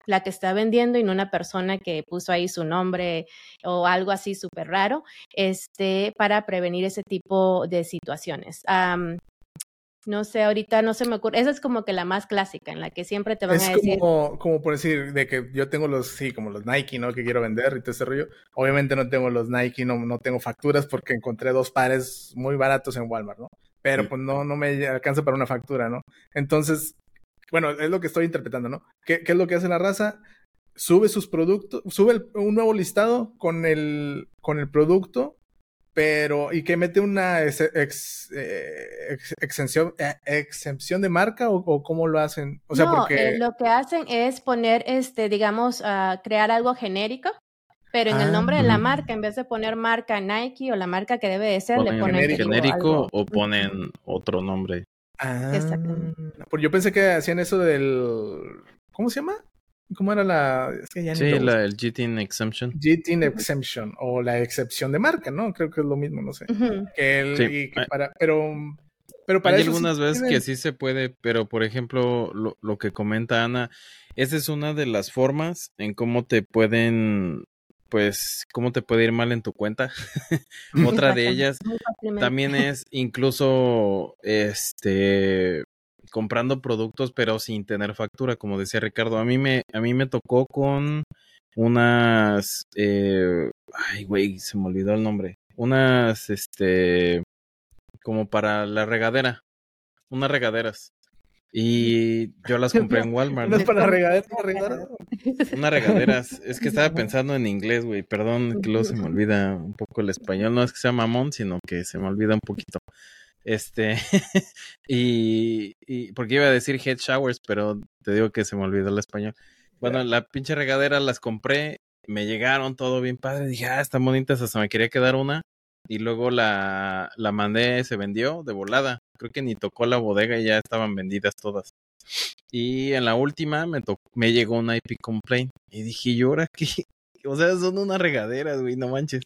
la que está vendiendo y no una persona que puso ahí su nombre o algo así súper raro, este, para prevenir ese tipo de situaciones. No sé, ahorita no se me ocurre. Esa es como que la más clásica, en la que siempre te van a decir. Como, como por decir, de que yo tengo los, sí, como los Nike, ¿no? Que quiero vender y todo ese rollo. Obviamente no tengo los Nike, no, no tengo facturas porque encontré dos pares muy baratos en Walmart, ¿no? Pero pues no, no me alcanza para una factura, ¿no? Entonces, bueno, es lo que estoy interpretando, ¿no? ¿Qué, es lo que hace la raza? Sube sus productos, sube un nuevo listado con el, con el producto, pero y que mete una ex, eh, exención, eh, exención de marca o, cómo lo hacen. O sea, no, porque eh, lo que hacen es poner, este, digamos, uh, crear algo genérico. Pero en el nombre de la ah. marca, en vez de poner marca Nike o la marca que debe de ser, le ponen genérico o ponen otro nombre. Ah, yo pensé que hacían eso del. ¿Cómo se llama? ¿Cómo era la.? sí, la, el GTIN Exemption. GTIN Exemption, o la excepción de marca, ¿no? Creo que es lo mismo, no sé. que el, para, pero. Pero para Hay algunas veces que sí se puede, pero por ejemplo, lo, lo que comenta Ana, esa es una de las formas en cómo te pueden pues cómo te puede ir mal en tu cuenta. Otra de ellas también es incluso este comprando productos pero sin tener factura, como decía Ricardo. A mí me a mí me tocó con unas eh, ay güey, se me olvidó el nombre. Unas este como para la regadera, unas regaderas. Y yo las compré en Walmart. ¿No es para regaderas? Una regadera. Es que estaba pensando en inglés, güey. Perdón que luego se me olvida un poco el español. No es que sea mamón, sino que se me olvida un poquito. Este. y, y. Porque iba a decir head showers, pero te digo que se me olvidó el español. Bueno, la pinche regadera las compré, me llegaron todo bien padre, dije, ah, están bonitas, hasta me quería quedar una. Y luego la, la mandé, se vendió de volada. Creo que ni tocó la bodega y ya estaban vendidas todas. Y en la última me, me llegó una IP complaint. Y dije, ¿y ahora qué? O sea, son unas regaderas, güey, no manches.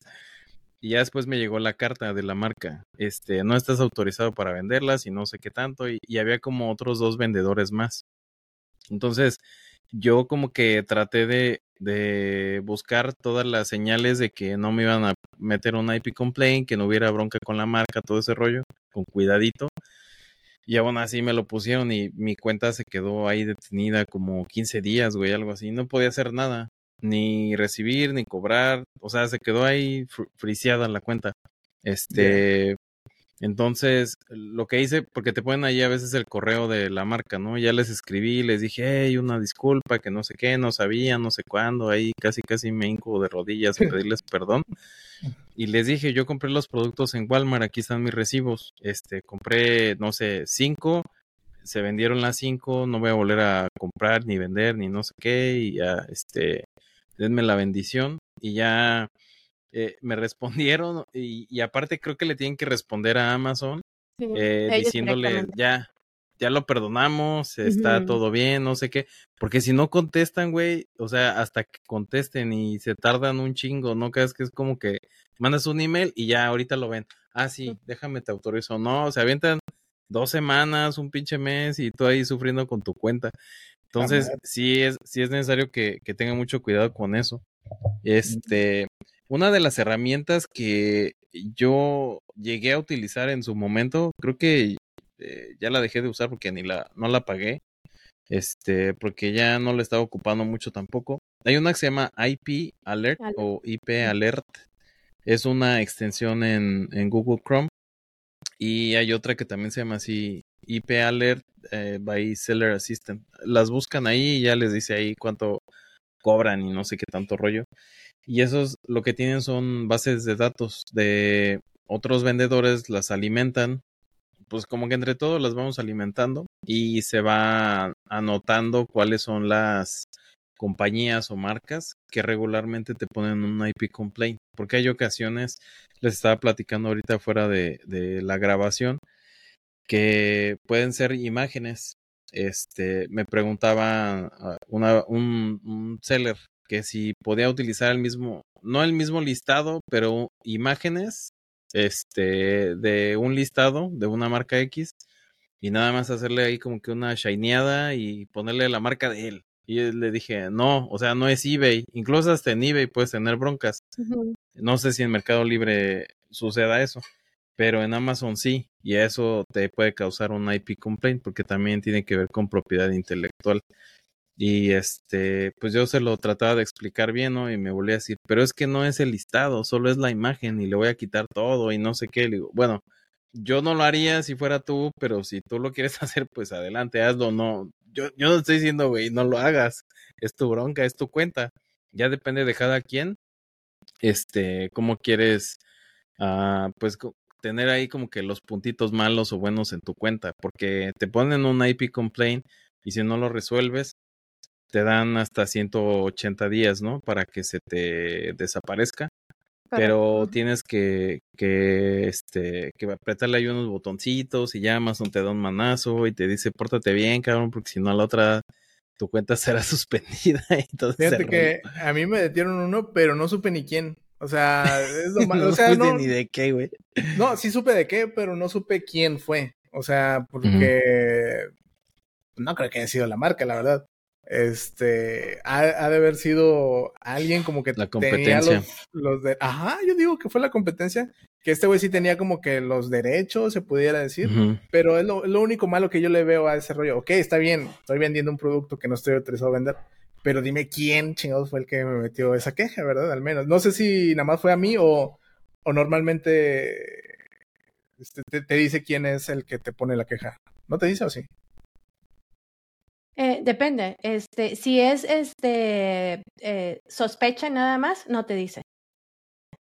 Y ya después me llegó la carta de la marca. Este, no estás autorizado para venderlas y no sé qué tanto. Y, había como otros dos vendedores más. Entonces, yo como que traté de, de buscar todas las señales de que no me iban a meter un IP complaint, que no hubiera bronca con la marca, todo ese rollo, con cuidadito. Y aún así me lo pusieron y mi cuenta se quedó ahí detenida como 15 días, güey, algo así. No podía hacer nada, ni recibir, ni cobrar. O sea, se quedó ahí friseada la cuenta. Este, entonces, lo que hice, porque te ponen ahí a veces el correo de la marca, ¿no? Ya les escribí, les dije, hey, una disculpa, que no sé qué, no sabía, no sé cuándo, ahí casi casi me hinco de rodillas a pedirles perdón. Y les dije, yo compré los productos en Walmart, aquí están mis recibos. Este, compré, no sé, cinco, se vendieron las cinco, no voy a volver a comprar ni vender ni no sé qué, y ya, este, denme la bendición. Y ya eh, me respondieron y, aparte creo que le tienen que responder a Amazon eh, diciéndole ya, ya lo perdonamos, está todo bien, no sé qué, porque si no contestan, güey, o sea, hasta que contesten y se tardan un chingo, ¿no? crees que es como que mandas un email y ya ahorita lo ven, ah, sí, déjame te autorizo, no, o sea, avientan dos semanas, un pinche mes y tú ahí sufriendo con tu cuenta. Entonces, sí es, sí es necesario que, que tengan mucho cuidado con eso. Este, una de las herramientas que yo llegué a utilizar en su momento, creo que eh, ya la dejé de usar porque ni la, no la pagué, este, porque ya no la estaba ocupando mucho tampoco. Hay una que se llama IP Alert o IP Alert. Es una extensión en, en Google Chrome. Y hay otra que también se llama así IP Alert eh, by Seller Assistant. Las buscan ahí y ya les dice ahí cuánto cobran y no sé qué tanto rollo. Y esos lo que tienen son bases de datos de otros vendedores, las alimentan, pues como que entre todos las vamos alimentando y se va anotando cuáles son las compañías o marcas que regularmente te ponen un IP complaint, porque hay ocasiones, les estaba platicando ahorita fuera de, de la grabación, que pueden ser imágenes. Este, me preguntaba ah, una, un, un seller que si podía utilizar el mismo, no el mismo listado, pero imágenes este de un listado de una marca X y nada más hacerle ahí como que una shineada y ponerle la marca de él. Y le dije, no, o sea, no es eBay. Incluso hasta en eBay puedes tener broncas. No sé si en Mercado Libre suceda eso, pero en Amazon sí. Y eso te puede causar un IP complaint porque también tiene que ver con propiedad intelectual. Y este, pues yo se lo trataba de explicar bien, ¿no? Y me volví a decir, pero es que no es el listado, solo es la imagen y le voy a quitar todo y no sé qué. Le digo, bueno, yo no lo haría si fuera tú, pero si tú lo quieres hacer, pues adelante, hazlo, no. Yo, yo no estoy diciendo, güey, no lo hagas. Es tu bronca, es tu cuenta. Ya depende de cada quien, este, cómo quieres, ah, pues tener ahí como que los puntitos malos o buenos en tu cuenta, porque te ponen un IP complaint y si no lo resuelves, te dan hasta 180 días, ¿no? Para que se te desaparezca. Pero tienes que, que, este, que apretarle ahí unos botoncitos y ya Amazon te da un manazo y te dice, pórtate bien, cabrón, porque si no a la otra tu cuenta será suspendida. Y todo Fíjate que a mí me detieron uno, pero no supe ni quién. O sea, es lo malo. no o sea, no, ni de qué, güey. No, sí supe de qué, pero no supe quién fue. O sea, porque no creo que haya sido la marca, la verdad este ha, de haber sido alguien como que la competencia los, de ajá yo digo que fue la competencia que este güey sí tenía como que los derechos se pudiera decir pero es lo, único malo que yo le veo a ese rollo ok está bien estoy vendiendo un producto que no estoy autorizado a vender pero dime quién chingados fue el que me metió esa queja verdad al menos no sé si nada más fue a mí o, o normalmente este, te, dice quién es el que te pone la queja no te dice o sí eh, depende. Este, si es este eh, sospecha nada más, no te dice.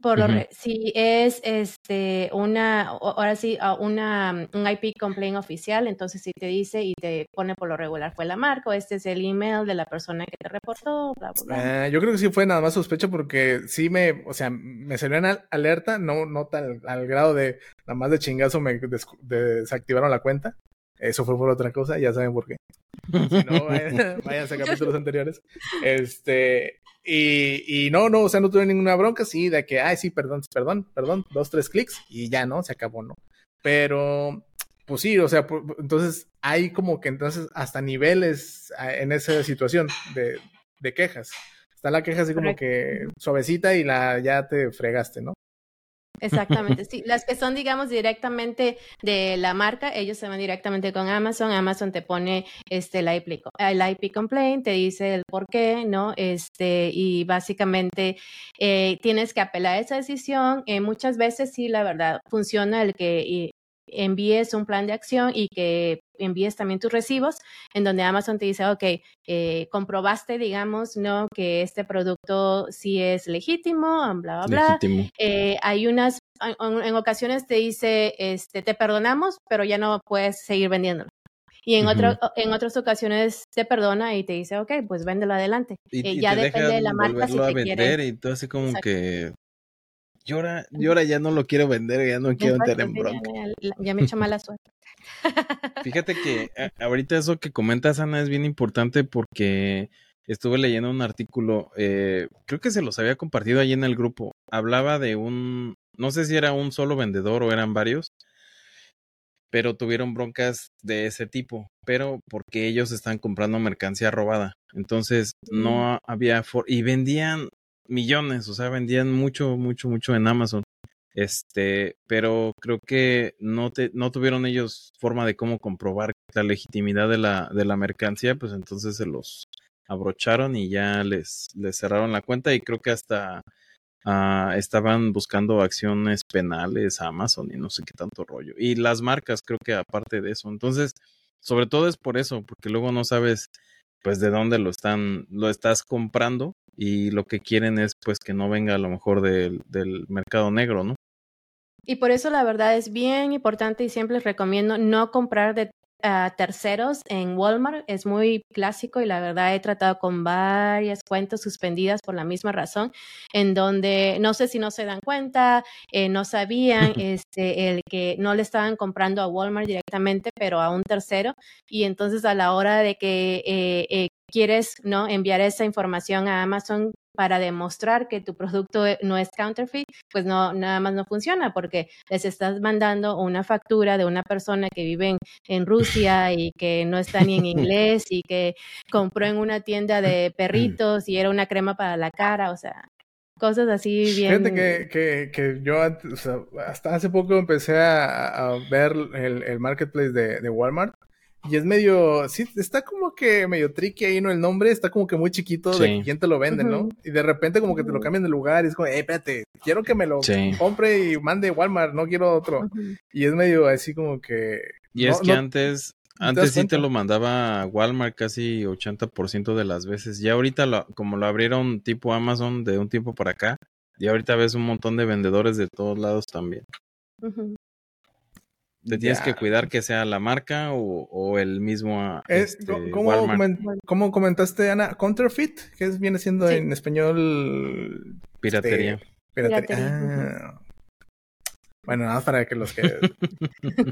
Por lo si es este una ahora sí una un IP complaint oficial, entonces si te dice y te pone por lo regular fue la marca o este es el email de la persona que te reportó, bla bla bla. Ah, yo creo que sí fue nada más sospecho porque sí me, o sea, me salió en alerta, no no tal al grado de nada más de chingazo me desactivaron la cuenta. Eso fue por otra cosa, ya saben por qué. Si no, vayan, a capítulos anteriores. Este, y, y, no, no, o sea, no tuve ninguna bronca, sí, de que, ay, sí, perdón, perdón, perdón, dos, tres clics y ya, ¿no? Se acabó, ¿no? Pero, pues sí, o sea, entonces hay como que entonces hasta niveles en esa situación de, de quejas. Está la queja así como que suavecita y la ya te fregaste, ¿no? Exactamente, sí. Las que son, digamos, directamente de la marca, ellos se van directamente con Amazon. Amazon te pone este, el, IP, el complaint, te dice el por qué, ¿no? Este, y básicamente eh, tienes que apelar a esa decisión. Eh, muchas veces sí, la verdad, funciona el que envíes un plan de acción y que envíes también tus recibos, en donde Amazon te dice, ok, eh, comprobaste, digamos, ¿no? Que este producto sí es legítimo, bla, bla, bla. Eh, hay unas, en ocasiones te dice, este, te perdonamos, pero ya no puedes seguir vendiéndolo. Y en, en otras ocasiones te perdona y te dice, ok, pues véndelo adelante. Y, eh, ya depende de la marca si te vender y todo así como que yo ahora, yo ahora ya no lo quiero vender, ya no quiero entrar en bronca. Ya, me hecho mala suerte. Fíjate que ahorita eso que comentas, Ana, es bien importante porque estuve leyendo un artículo, eh, creo que se los había compartido ahí en el grupo. Hablaba de un, no sé si era un solo vendedor o eran varios, pero tuvieron broncas de ese tipo, pero porque ellos están comprando mercancía robada. Entonces no había, y vendían millones, o sea, vendían mucho, mucho, mucho en Amazon. Este, pero creo que no, te, no tuvieron ellos forma de cómo comprobar la legitimidad de la, de la mercancía, pues entonces se los abrocharon y ya les, les cerraron la cuenta y creo que hasta ah, estaban buscando acciones penales a Amazon y no sé qué tanto rollo. Y las marcas creo que aparte de eso. Entonces, sobre todo es por eso, porque luego no sabes pues de dónde lo están, lo estás comprando y lo que quieren es pues que no venga a lo mejor del, del mercado negro, ¿no? Y por eso la verdad es bien importante y siempre les recomiendo no comprar de terceros en Walmart. Es muy clásico y la verdad he tratado con varias cuentas suspendidas por la misma razón, en donde no sé si no se dan cuenta, eh, no sabían este, el que no le estaban comprando a Walmart directamente, pero a un tercero. Y entonces a la hora de que eh, eh, quieres no enviar esa información a Amazon para demostrar que tu producto e, no es counterfeit, pues no, nada más no funciona porque les estás mandando una factura de una persona que vive en, Rusia y que no está ni en inglés y que compró en una tienda de perritos y era una crema para la cara, o sea, cosas así bien. Fíjate que, que, que yo hasta hace poco empecé a, ver el, marketplace de Walmart y es medio, sí, está como que medio tricky ahí, ¿no? El nombre está como que muy chiquito de quién te lo vende, ¿no? Y de repente como que te lo cambian de lugar y es como, eh, espérate, quiero que me lo compre y mande Walmart, no quiero otro. Y es medio así como que... Y es que antes, antes sí te lo mandaba Walmart casi 80% de las veces. Ya ahorita, como lo abrieron tipo Amazon de un tiempo para acá, y ahorita ves un montón de vendedores de todos lados también. Te tienes que cuidar que sea la marca o, el mismo. este, ¿cómo, comentaste, Ana? ¿Counterfeit? ¿Qué viene siendo en español? Piratería. Este, piratería. Ah. Bueno, nada más para que los que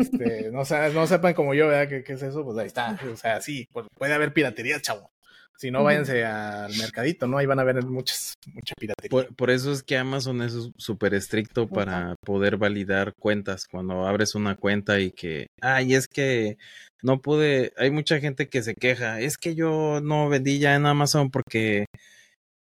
este, no, no, sepan como yo, ¿verdad? ¿Qué, ¿Qué, es eso? Pues ahí está. O sea, sí, pues puede haber piratería, chavo. Si no, váyanse al mercadito, ¿no? Ahí van a ver muchas, mucha piratería. Por, eso es que Amazon es súper estricto para poder validar cuentas. Cuando abres una cuenta y que, ay, es que no pude, hay mucha gente que se queja, es que yo no vendí ya en Amazon porque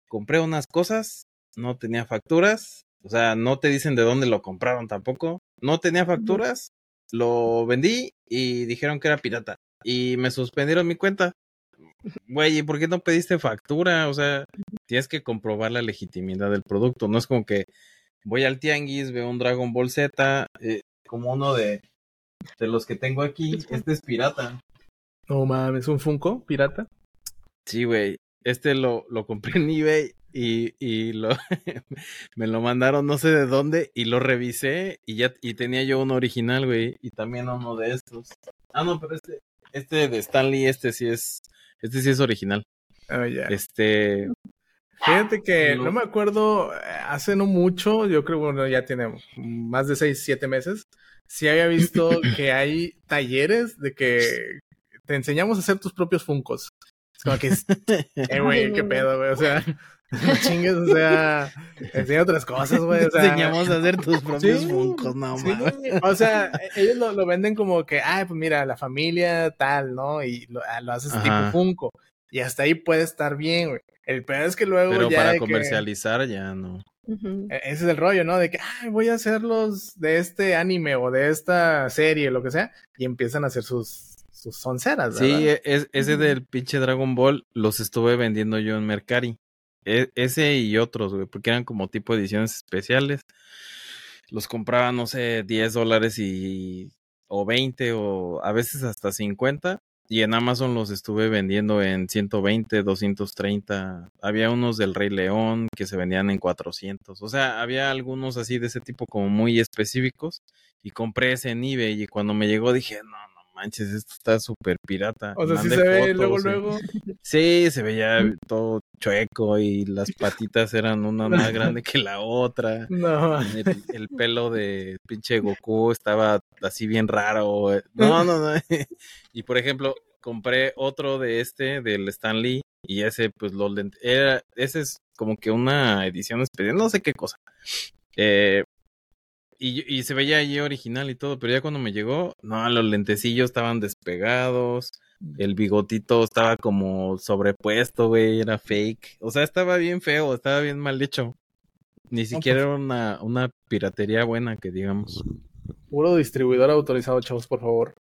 compré unas cosas, no tenía facturas, o sea, no te dicen de dónde lo compraron tampoco, no tenía facturas, lo vendí y dijeron que era pirata y me suspendieron mi cuenta. Güey, ¿y por qué no pediste factura? O sea, tienes que comprobar la legitimidad del producto. No es como que voy al tianguis, veo un Dragon Ball Z, eh, como uno de, de los que tengo aquí. Este es pirata. No mames, ¿un Funko pirata? Sí, güey. Este lo, lo compré en eBay y, y lo, me lo mandaron no sé de dónde y lo revisé y ya y tenía yo uno original, güey, y también uno de estos. Ah, no, pero este, este de Stanley, este sí es, este sí es original. Oh. Este, Fíjate que no me acuerdo, hace no mucho, yo creo que bueno, ya tiene más de 6, 7 meses, sí había visto que hay talleres de que te enseñamos a hacer tus propios funcos. Es como que, eh, güey, qué pedo, güey, o sea, no chingues, o sea, enseña otras cosas, güey. O sea, enseñamos a hacer tus propios funcos, no sí, O sea, ellos lo, lo, venden como que, ay, pues mira, la familia tal, ¿no? Y lo, ah, lo haces Ajá. tipo funco. Y hasta ahí puede estar bien, güey. El peor es que luego Pero ya para comercializar ya no. E, ese es el rollo, ¿no? De que, ay, voy a hacerlos de este anime o de esta serie, lo que sea, y empiezan a hacer sus, sus. Sí, es, ese del pinche Dragon Ball los estuve vendiendo yo en Mercari. E, ese y otros, güey, porque eran como tipo ediciones especiales. Los compraba, no sé, 10 dólares y o 20 o a veces hasta 50 y en Amazon los estuve vendiendo en 120, 230. Había unos del Rey León que se vendían en 400. O sea, había algunos así de ese tipo como muy específicos. Y compré ese en eBay y cuando me llegó dije, no manches, esto está súper pirata. O sea, sí se ve luego, luego. Sí, se veía todo chueco y las patitas eran una más grande que la otra. No. El, el pelo de pinche Goku estaba así bien raro. No, no, no. Y por ejemplo, compré otro de este, del Stan Lee, y ese, pues, lo era, ese es como que una edición especial, no sé qué cosa. Eh, y, y, se veía allí original y todo, pero ya cuando me llegó, no, los lentecillos estaban despegados, el bigotito estaba como sobrepuesto, güey, era fake. O sea, estaba bien feo, estaba bien mal hecho. Ni siquiera era una, una piratería buena, que digamos. Puro distribuidor autorizado, chavos, por favor.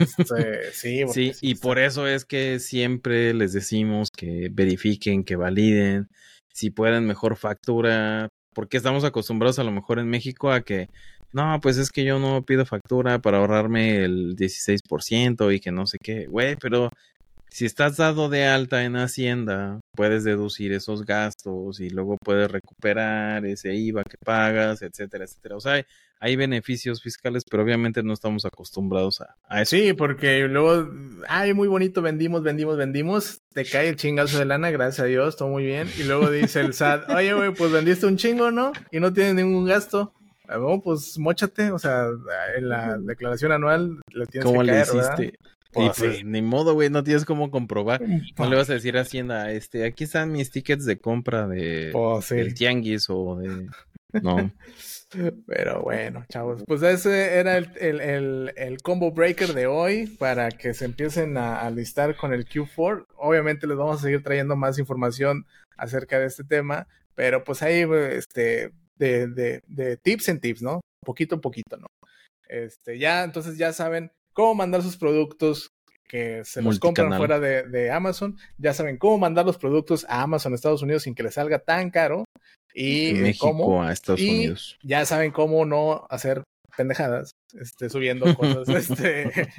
Este, sí, sí, y por eso es que siempre les decimos que verifiquen, que validen, si pueden mejor factura, porque estamos acostumbrados a lo mejor en México a que, no, pues es que yo no pido factura para ahorrarme el 16% y que no sé qué, güey, pero si estás dado de alta en Hacienda, puedes deducir esos gastos y luego puedes recuperar ese IVA que pagas, etcétera, etcétera. O sea, hay beneficios fiscales, pero obviamente no estamos acostumbrados a, a eso. Sí, porque luego, ay, muy bonito, vendimos, vendimos, vendimos, te cae el chingazo de lana, gracias a Dios, todo muy bien. Y luego dice el SAT, oye, güey, pues vendiste un chingo, ¿no? Y no tienes ningún gasto. Bueno, pues mochate, o sea, en la declaración anual le tienes ¿Cómo que caer, le hiciste? Y pues, ni modo, güey, no tienes cómo comprobar. No le vas a decir a Hacienda, este, aquí están mis tickets de compra de pues, sí. del tianguis o de... No. Pero bueno, chavos, pues ese era el, el, el, el, combo breaker de hoy para que se empiecen a, a listar con el Q4. Obviamente les vamos a seguir trayendo más información acerca de este tema, pero pues ahí, este, de, de, de tips en tips, ¿no? Poquito a poquito, ¿no? Este, ya, entonces ya saben cómo mandar sus productos que se los compran fuera de, de, Amazon. Ya saben cómo mandar los productos a Amazon Estados Unidos sin que les salga tan caro. Y México cómo, a Estados y Unidos. Ya saben cómo no hacer pendejadas, este, subiendo cosas este,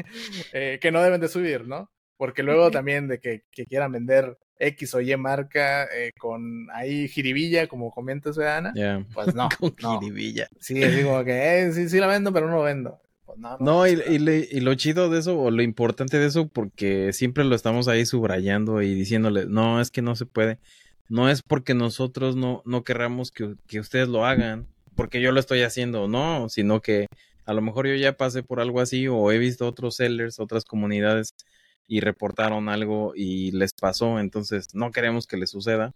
eh, que no deben de subir, ¿no? Porque luego también de que, que quieran vender X o Y marca eh, con ahí jiribilla, como comentas, Ana, yeah. pues no. con no. jiribilla. Sí, así como que eh, sí, sí la vendo, pero no lo vendo. Pues no, no, no y, y, le, y, lo chido de eso, o lo importante de eso, porque siempre lo estamos ahí subrayando y diciéndole, no, es que no se puede. No es porque nosotros no, no querramos que, que ustedes lo hagan, porque yo lo estoy haciendo, no, sino que a lo mejor yo ya pasé por algo así o he visto otros sellers, otras comunidades y reportaron algo y les pasó, entonces no queremos que les suceda.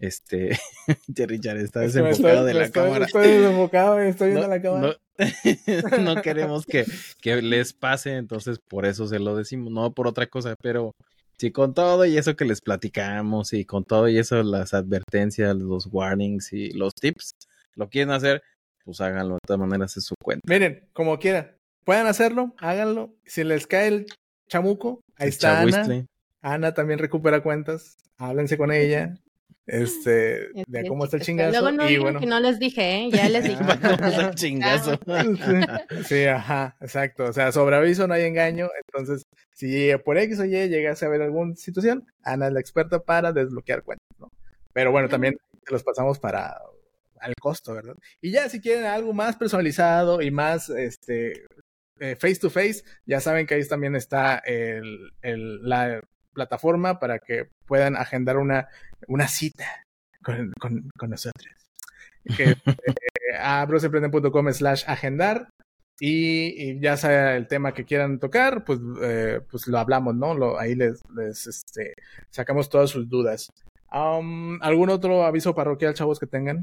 Este, Richard está desenfocado de la estoy, cámara. Estoy desenfocado, estoy viendo no, la cámara. No, no queremos que, que, les pase, entonces por eso se lo decimos, no por otra cosa, pero sí con todo y eso que les platicamos y con todo y eso las advertencias, los warnings y los tips, lo quieren hacer, pues háganlo, de todas maneras es su cuenta. Miren, como quieran, puedan hacerlo, háganlo. Si les cae el chamuco, ahí el está Ana. Ana también recupera cuentas, háblense con ella, este, de cómo está el chingazo. Luego no y bueno. que no les dije, ¿eh? ya les dije. ¿Cómo está el chingazo? sí, ajá, exacto. O sea, sobre aviso no hay engaño. Entonces, si por X o Y llegase a ver alguna situación, Ana es la experta para desbloquear cuentas, ¿no? Pero bueno, también los pasamos para al costo, ¿verdad? Y ya si quieren algo más personalizado y más este eh, face to face, ya saben que ahí también está el, el, la plataforma para que puedan agendar una, una cita con, con, con nosotros. Que, eh, a brosemprenden.com slash agendar y, ya sea el tema que quieran tocar, pues, eh, pues lo hablamos, ¿no? Lo, ahí les, les este, sacamos todas sus dudas. ¿Algún otro aviso parroquial, chavos, que tengan?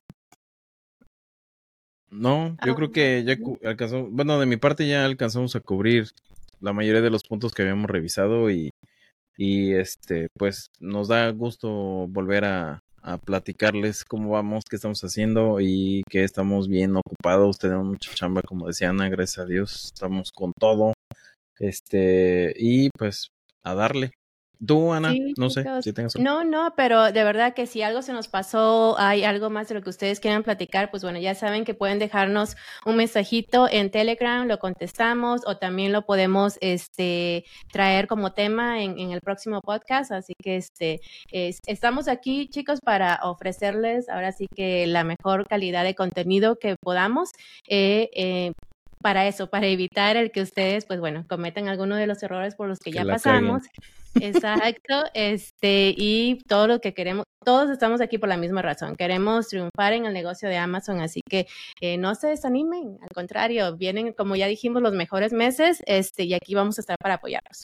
No, yo creo ah, que ya alcanzó, bueno, de mi parte ya alcanzamos a cubrir la mayoría de los puntos que habíamos revisado y, y este, pues nos da gusto volver a, a platicarles cómo vamos, qué estamos haciendo y que estamos bien ocupados, tenemos mucha chamba, como decía Ana, gracias a Dios, estamos con todo. Este, y pues a darle. Tú, Ana, no sé si tengas... No, no, pero de verdad que si algo se nos pasó, hay algo más de lo que ustedes quieran platicar, pues bueno, ya saben que pueden dejarnos un mensajito en Telegram, lo contestamos o también lo podemos este, traer como tema en, el próximo podcast. Así que este, estamos aquí, chicos, para ofrecerles ahora sí que la mejor calidad de contenido que podamos. Eh, eh, para eso, para evitar el que ustedes, pues bueno, cometan alguno de los errores por los que, ya pasamos. Exacto, este, y todo lo que queremos, todos estamos aquí por la misma razón, queremos triunfar en el negocio de Amazon, así que eh, no se desanimen, al contrario, vienen, como ya dijimos, los mejores meses, este, y aquí vamos a estar para apoyarlos.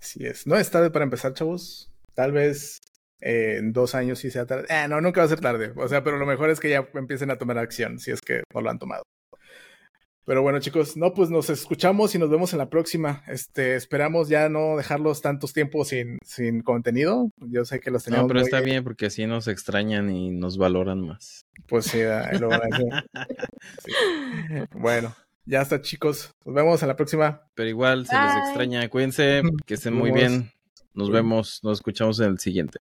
Así es, no es tarde para empezar, chavos, tal vez eh, en dos años sí sea tarde, eh, no, nunca va a ser tarde, o sea, pero lo mejor es que ya empiecen a tomar acción, si es que no lo han tomado. Pero bueno, chicos, no, pues nos escuchamos y nos vemos en la próxima. Este, esperamos ya no dejarlos tantos tiempos sin, sin contenido. Yo sé que los tenemos. No, pero está bien porque así nos extrañan y nos valoran más. Pues sí, lo Bueno, ya está, chicos. Nos vemos en la próxima. Pero igual se les extraña. Cuídense, que estén muy bien. Nos vemos, nos escuchamos en el siguiente.